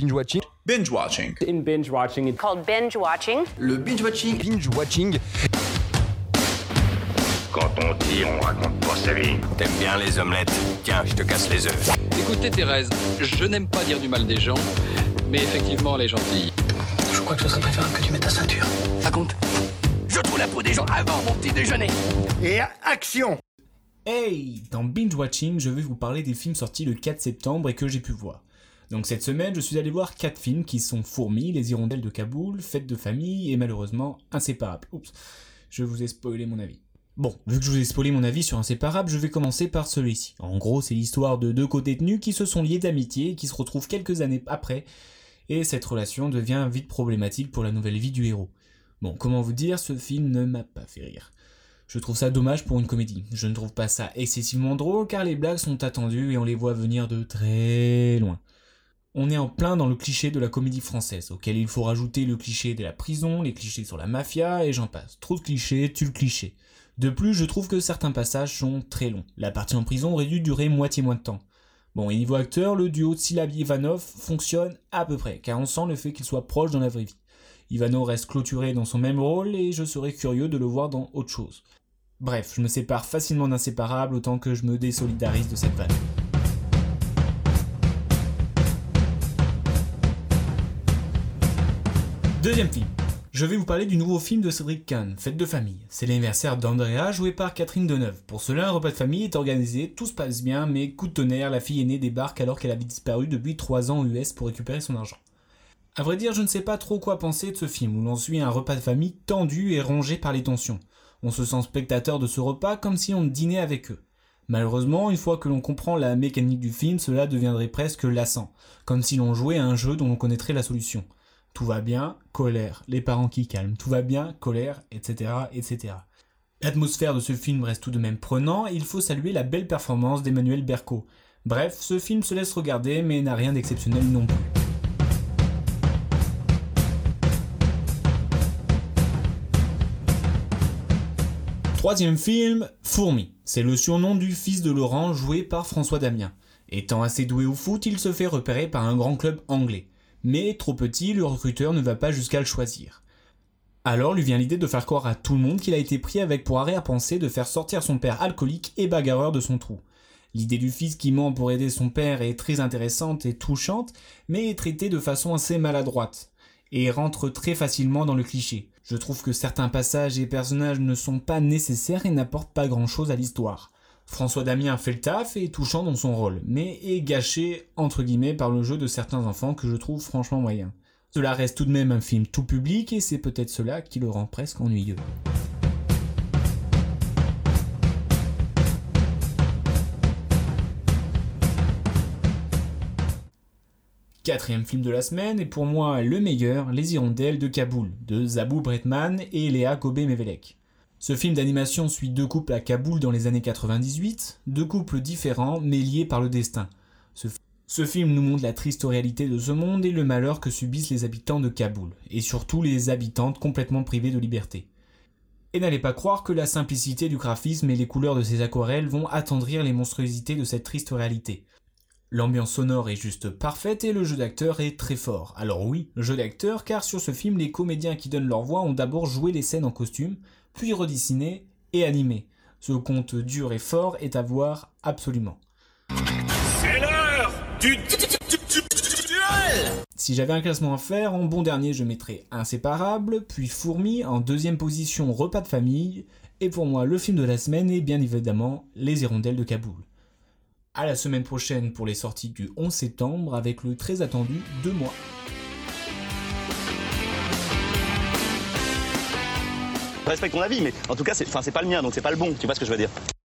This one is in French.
Binge watching. Binge watching. In binge watching, it's called binge watching. Le binge watching. Binge watching. Quand on dit, on raconte pas sa vie. T'aimes bien les omelettes? Tiens, je te casse les œufs. Écoutez Thérèse, je n'aime pas dire du mal des gens, mais effectivement elle est gentille. Je crois que ce serait préférable que tu mettes ta ceinture. Raconte. Je trouve la peau des gens avant mon petit déjeuner. Et action Hey Dans Binge Watching, je vais vous parler des films sortis le 4 septembre et que j'ai pu voir. Donc cette semaine, je suis allé voir 4 films qui sont Fourmis, Les Hirondelles de Kaboul, Fête de famille et malheureusement Inséparables. Oups, je vous ai spoilé mon avis. Bon, vu que je vous ai spoilé mon avis sur Inséparables, je vais commencer par celui-ci. En gros, c'est l'histoire de deux co-détenus qui se sont liés d'amitié et qui se retrouvent quelques années après, et cette relation devient vite problématique pour la nouvelle vie du héros. Bon, comment vous dire, ce film ne m'a pas fait rire. Je trouve ça dommage pour une comédie. Je ne trouve pas ça excessivement drôle car les blagues sont attendues et on les voit venir de très loin. On est en plein dans le cliché de la comédie française, auquel il faut rajouter le cliché de la prison, les clichés sur la mafia, et j'en passe. Trop de clichés, tue le cliché. De plus, je trouve que certains passages sont très longs. La partie en prison aurait dû durer moitié moins de temps. Bon, et niveau acteur, le duo de Silabi Ivanov fonctionne à peu près, car on sent le fait qu'il soit proche dans la vraie vie. Ivanov reste clôturé dans son même rôle et je serais curieux de le voir dans autre chose. Bref, je me sépare facilement d'inséparable autant que je me désolidarise de cette vanne. Deuxième film. Je vais vous parler du nouveau film de Cédric Kahn, Fête de famille. C'est l'anniversaire d'Andrea, joué par Catherine Deneuve. Pour cela, un repas de famille est organisé, tout se passe bien, mais coup de tonnerre, la fille aînée débarque alors qu'elle avait disparu depuis 3 ans aux US pour récupérer son argent. A vrai dire, je ne sais pas trop quoi penser de ce film, où l'on suit un repas de famille tendu et rongé par les tensions. On se sent spectateur de ce repas comme si on dînait avec eux. Malheureusement, une fois que l'on comprend la mécanique du film, cela deviendrait presque lassant, comme si l'on jouait à un jeu dont on connaîtrait la solution. Tout va bien, colère, les parents qui calment, tout va bien, colère, etc. etc. L'atmosphère de ce film reste tout de même prenant et il faut saluer la belle performance d'Emmanuel Berco. Bref, ce film se laisse regarder mais n'a rien d'exceptionnel non plus. Troisième film, Fourmi. C'est le surnom du fils de Laurent joué par François Damien. Étant assez doué au foot, il se fait repérer par un grand club anglais. Mais trop petit, le recruteur ne va pas jusqu'à le choisir. Alors lui vient l'idée de faire croire à tout le monde qu'il a été pris avec pour arrière-pensée de faire sortir son père alcoolique et bagarreur de son trou. L'idée du fils qui ment pour aider son père est très intéressante et touchante, mais est traitée de façon assez maladroite, et rentre très facilement dans le cliché. Je trouve que certains passages et personnages ne sont pas nécessaires et n'apportent pas grand chose à l'histoire. François Damien fait le taf et est touchant dans son rôle, mais est gâché entre guillemets par le jeu de certains enfants que je trouve franchement moyen. Cela reste tout de même un film tout public et c'est peut-être cela qui le rend presque ennuyeux. Quatrième film de la semaine, et pour moi le meilleur, Les Hirondelles de Kaboul, de Zabou Bretman et Léa Kobé-Mevelek. Ce film d'animation suit deux couples à Kaboul dans les années 98, deux couples différents mais liés par le destin. Ce, film nous montre la triste réalité de ce monde et le malheur que subissent les habitants de Kaboul, et surtout les habitantes complètement privées de liberté. Et n'allez pas croire que la simplicité du graphisme et les couleurs de ces aquarelles vont attendrir les monstruosités de cette triste réalité. L'ambiance sonore est juste parfaite et le jeu d'acteur est très fort. Alors oui, jeu d'acteur car sur ce film les comédiens qui donnent leur voix ont d'abord joué les scènes en costume, puis redessiné et animé. Ce conte dur et fort est à voir absolument. C'est l'heure du duel Si j'avais un classement à faire, en bon dernier je mettrais Inséparable, puis Fourmi, en deuxième position Repas de famille, et pour moi le film de la semaine est bien évidemment Les Hirondelles de Kaboul. À la semaine prochaine pour les sorties du 11 septembre avec le très attendu Deux mois. Je respecte ton avis, mais en tout cas, c'est pas le mien, donc c'est pas le bon. Tu vois ce que je veux dire